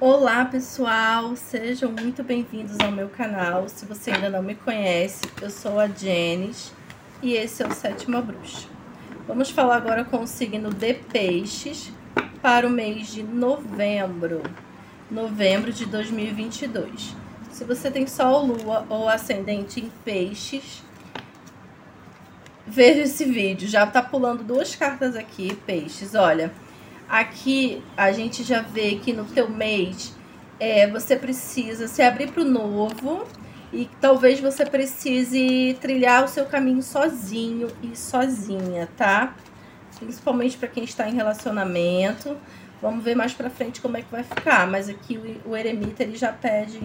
Olá pessoal, sejam muito bem-vindos ao meu canal. Se você ainda não me conhece, eu sou a Jenis e esse é o Sétima Bruxa. Vamos falar agora com o signo de Peixes para o mês de novembro, novembro de 2022. Se você tem Sol, Lua ou Ascendente em Peixes, veja esse vídeo. Já tá pulando duas cartas aqui, Peixes. Olha, Aqui a gente já vê que no teu mês é, você precisa se abrir para o novo e talvez você precise trilhar o seu caminho sozinho e sozinha, tá? Principalmente para quem está em relacionamento. Vamos ver mais para frente como é que vai ficar, mas aqui o, o eremita ele já pede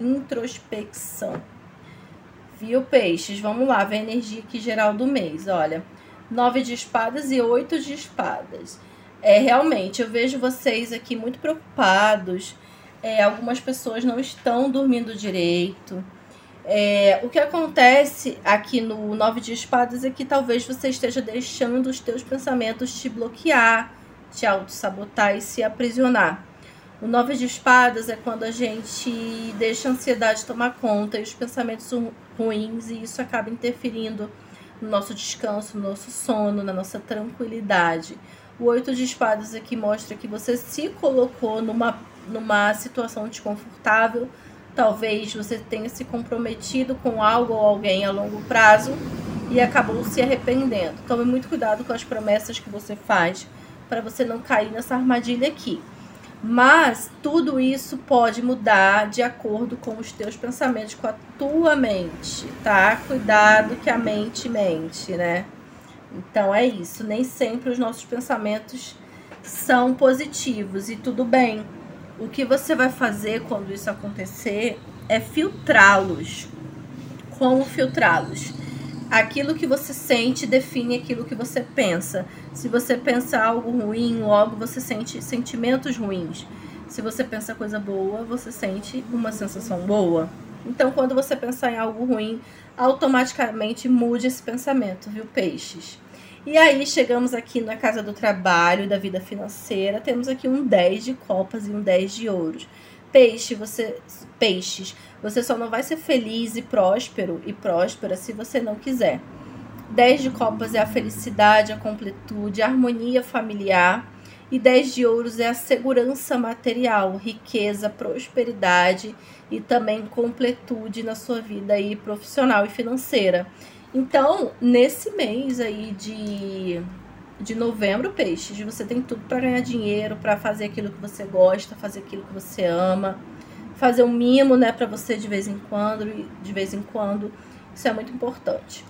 introspecção. Viu, peixes? Vamos lá, ver a energia aqui geral do mês, olha. Nove de espadas e oito de espadas. É, realmente, eu vejo vocês aqui muito preocupados. É, algumas pessoas não estão dormindo direito. É, o que acontece aqui no Nove de Espadas é que talvez você esteja deixando os teus pensamentos te bloquear, te auto-sabotar e se aprisionar. O Nove de Espadas é quando a gente deixa a ansiedade tomar conta e os pensamentos ruins, e isso acaba interferindo no nosso descanso, no nosso sono, na nossa tranquilidade. O oito de espadas aqui mostra que você se colocou numa, numa situação desconfortável. Talvez você tenha se comprometido com algo ou alguém a longo prazo e acabou se arrependendo. Tome muito cuidado com as promessas que você faz para você não cair nessa armadilha aqui. Mas tudo isso pode mudar de acordo com os teus pensamentos, com a tua mente, tá? Cuidado que a mente mente, né? Então é isso, nem sempre os nossos pensamentos são positivos e tudo bem. O que você vai fazer quando isso acontecer é filtrá-los. Como filtrá-los? Aquilo que você sente define aquilo que você pensa. Se você pensa algo ruim, logo você sente sentimentos ruins. Se você pensa coisa boa, você sente uma sensação boa. Então, quando você pensar em algo ruim, automaticamente mude esse pensamento, viu, peixes? E aí chegamos aqui na casa do trabalho, da vida financeira, temos aqui um 10 de copas e um 10 de ouros. Peixe, você peixes, você só não vai ser feliz e próspero e próspera se você não quiser. 10 de copas é a felicidade, a completude, a harmonia familiar. E 10 de ouros é a segurança material, riqueza, prosperidade e também completude na sua vida aí profissional e financeira. Então, nesse mês aí de, de novembro, peixes, você tem tudo para ganhar dinheiro, para fazer aquilo que você gosta, fazer aquilo que você ama, fazer um mimo, né, para você de vez em quando, de vez em quando. Isso é muito importante.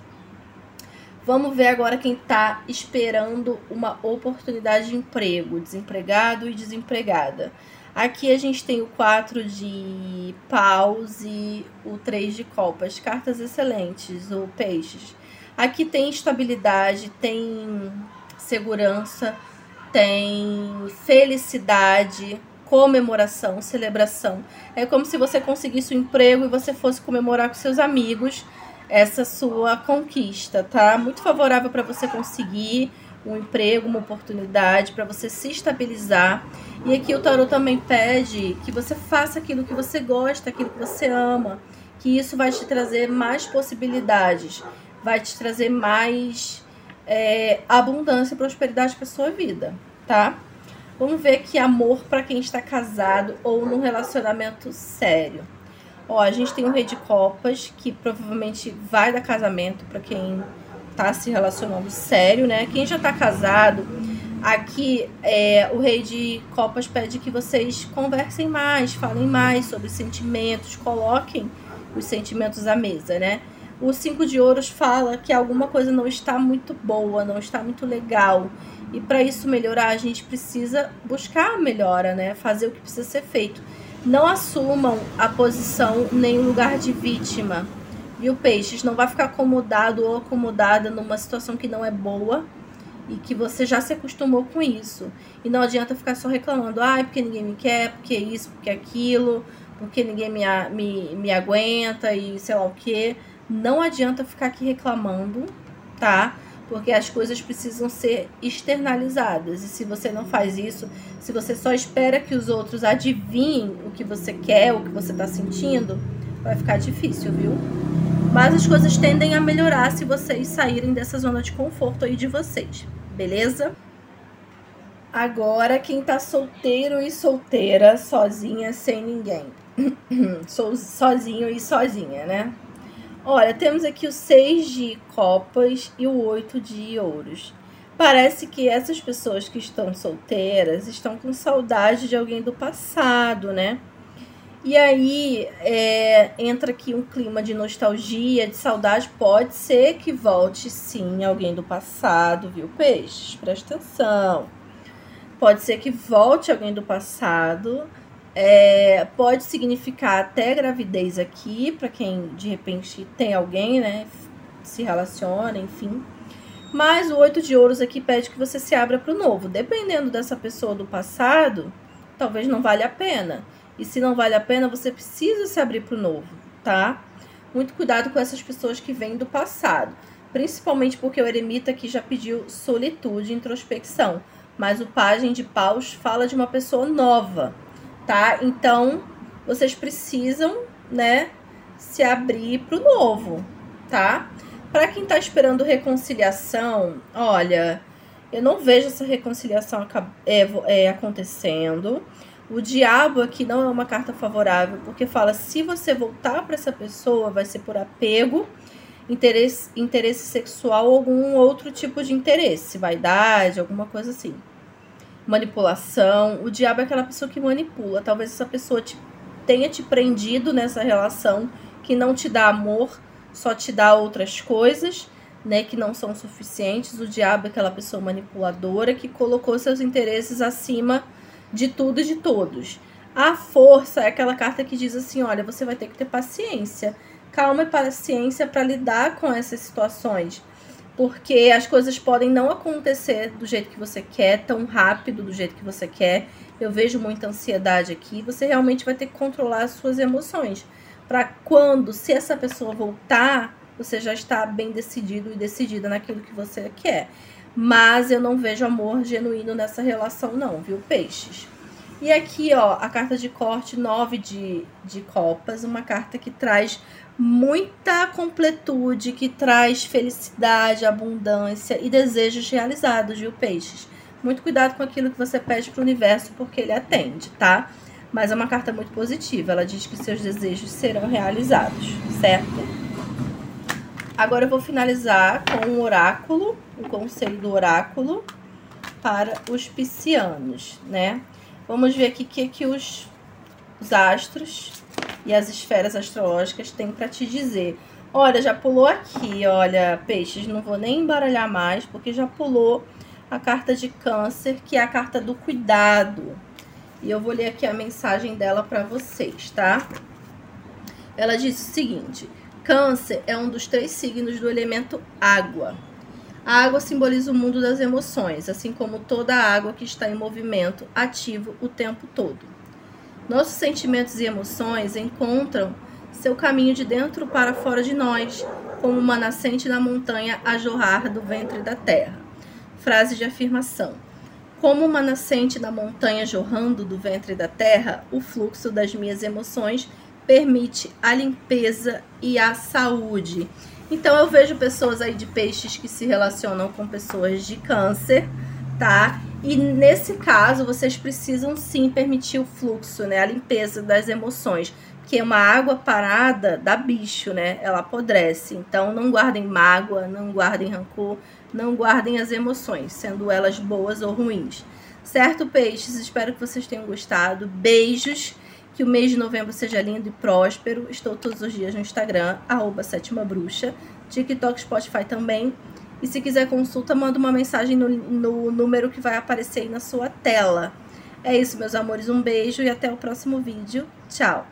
Vamos ver agora quem está esperando uma oportunidade de emprego, desempregado e desempregada. Aqui a gente tem o 4 de paus e o 3 de copas. Cartas excelentes, o peixes. Aqui tem estabilidade, tem segurança, tem felicidade, comemoração, celebração. É como se você conseguisse um emprego e você fosse comemorar com seus amigos essa sua conquista, tá? Muito favorável para você conseguir um emprego, uma oportunidade, para você se estabilizar. E aqui o tarot também pede que você faça aquilo que você gosta, aquilo que você ama, que isso vai te trazer mais possibilidades, vai te trazer mais é, abundância e prosperidade para sua vida, tá? Vamos ver aqui amor para quem está casado ou num relacionamento sério. Ó, a gente tem o rei de copas, que provavelmente vai dar casamento para quem tá se relacionando sério, né? Quem já tá casado, aqui é, o rei de copas pede que vocês conversem mais, falem mais sobre sentimentos, coloquem os sentimentos à mesa, né? O cinco de ouros fala que alguma coisa não está muito boa, não está muito legal. E para isso melhorar, a gente precisa buscar a melhora, né? Fazer o que precisa ser feito. Não assumam a posição nem o lugar de vítima Viu, peixes? Não vai ficar acomodado ou acomodada numa situação que não é boa e que você já se acostumou com isso. E não adianta ficar só reclamando, ai, ah, porque ninguém me quer, porque isso, porque aquilo, porque ninguém me, me, me aguenta e sei lá o que. Não adianta ficar aqui reclamando, tá? porque as coisas precisam ser externalizadas. E se você não faz isso, se você só espera que os outros adivinhem o que você quer, o que você está sentindo, vai ficar difícil, viu? Mas as coisas tendem a melhorar se vocês saírem dessa zona de conforto aí de vocês, beleza? Agora, quem tá solteiro e solteira, sozinha, sem ninguém. Sozinho e sozinha, né? Olha, temos aqui o 6 de copas e o 8 de ouros. Parece que essas pessoas que estão solteiras estão com saudade de alguém do passado, né? E aí é, entra aqui um clima de nostalgia, de saudade. Pode ser que volte sim alguém do passado, viu, peixes? Presta atenção. Pode ser que volte alguém do passado é, pode significar até gravidez aqui, para quem de repente tem alguém, né? Se relaciona, enfim. Mas o oito de ouros aqui pede que você se abra para o novo. Dependendo dessa pessoa do passado, talvez não valha a pena. E se não vale a pena, você precisa se abrir para o novo, tá? Muito cuidado com essas pessoas que vêm do passado. Principalmente porque o eremita aqui já pediu solitude, introspecção. Mas o pajem de paus fala de uma pessoa nova tá? Então, vocês precisam, né, se abrir para o novo, tá? Para quem está esperando reconciliação, olha, eu não vejo essa reconciliação é, é, acontecendo. O diabo aqui não é uma carta favorável, porque fala se você voltar para essa pessoa, vai ser por apego, interesse, interesse sexual ou algum outro tipo de interesse, vaidade, alguma coisa assim manipulação. O diabo é aquela pessoa que manipula. Talvez essa pessoa te, tenha te prendido nessa relação que não te dá amor, só te dá outras coisas, né, que não são suficientes. O diabo é aquela pessoa manipuladora que colocou seus interesses acima de tudo e de todos. A força é aquela carta que diz assim: olha, você vai ter que ter paciência, calma e paciência para lidar com essas situações porque as coisas podem não acontecer do jeito que você quer, tão rápido do jeito que você quer. Eu vejo muita ansiedade aqui. Você realmente vai ter que controlar as suas emoções. Para quando, se essa pessoa voltar, você já está bem decidido e decidida naquilo que você quer. Mas eu não vejo amor genuíno nessa relação, não, viu, peixes? E aqui, ó, a carta de corte 9 de, de copas, uma carta que traz muita completude, que traz felicidade, abundância e desejos realizados, viu, peixes? Muito cuidado com aquilo que você pede para o universo, porque ele atende, tá? Mas é uma carta muito positiva, ela diz que seus desejos serão realizados, certo? Agora eu vou finalizar com um oráculo, o um conselho do oráculo para os piscianos, né? Vamos ver aqui o que, que os, os astros e as esferas astrológicas têm para te dizer. Olha, já pulou aqui, olha, peixes, não vou nem embaralhar mais, porque já pulou a carta de câncer, que é a carta do cuidado. E eu vou ler aqui a mensagem dela para vocês, tá? Ela diz o seguinte: Câncer é um dos três signos do elemento água. A água simboliza o mundo das emoções, assim como toda a água que está em movimento ativo o tempo todo. Nossos sentimentos e emoções encontram seu caminho de dentro para fora de nós, como uma nascente na montanha a jorrar do ventre da terra. Frase de afirmação. Como uma nascente na montanha jorrando do ventre da terra, o fluxo das minhas emoções permite a limpeza e a saúde. Então eu vejo pessoas aí de peixes que se relacionam com pessoas de câncer, tá? E nesse caso, vocês precisam sim permitir o fluxo, né? A limpeza das emoções. Que uma água parada dá bicho, né? Ela apodrece. Então, não guardem mágoa, não guardem rancor, não guardem as emoções, sendo elas boas ou ruins. Certo, peixes? Espero que vocês tenham gostado. Beijos. Que o mês de novembro seja lindo e próspero. Estou todos os dias no Instagram, arroba sétima bruxa. TikTok, Spotify também. E se quiser consulta, manda uma mensagem no, no número que vai aparecer aí na sua tela. É isso, meus amores. Um beijo e até o próximo vídeo. Tchau!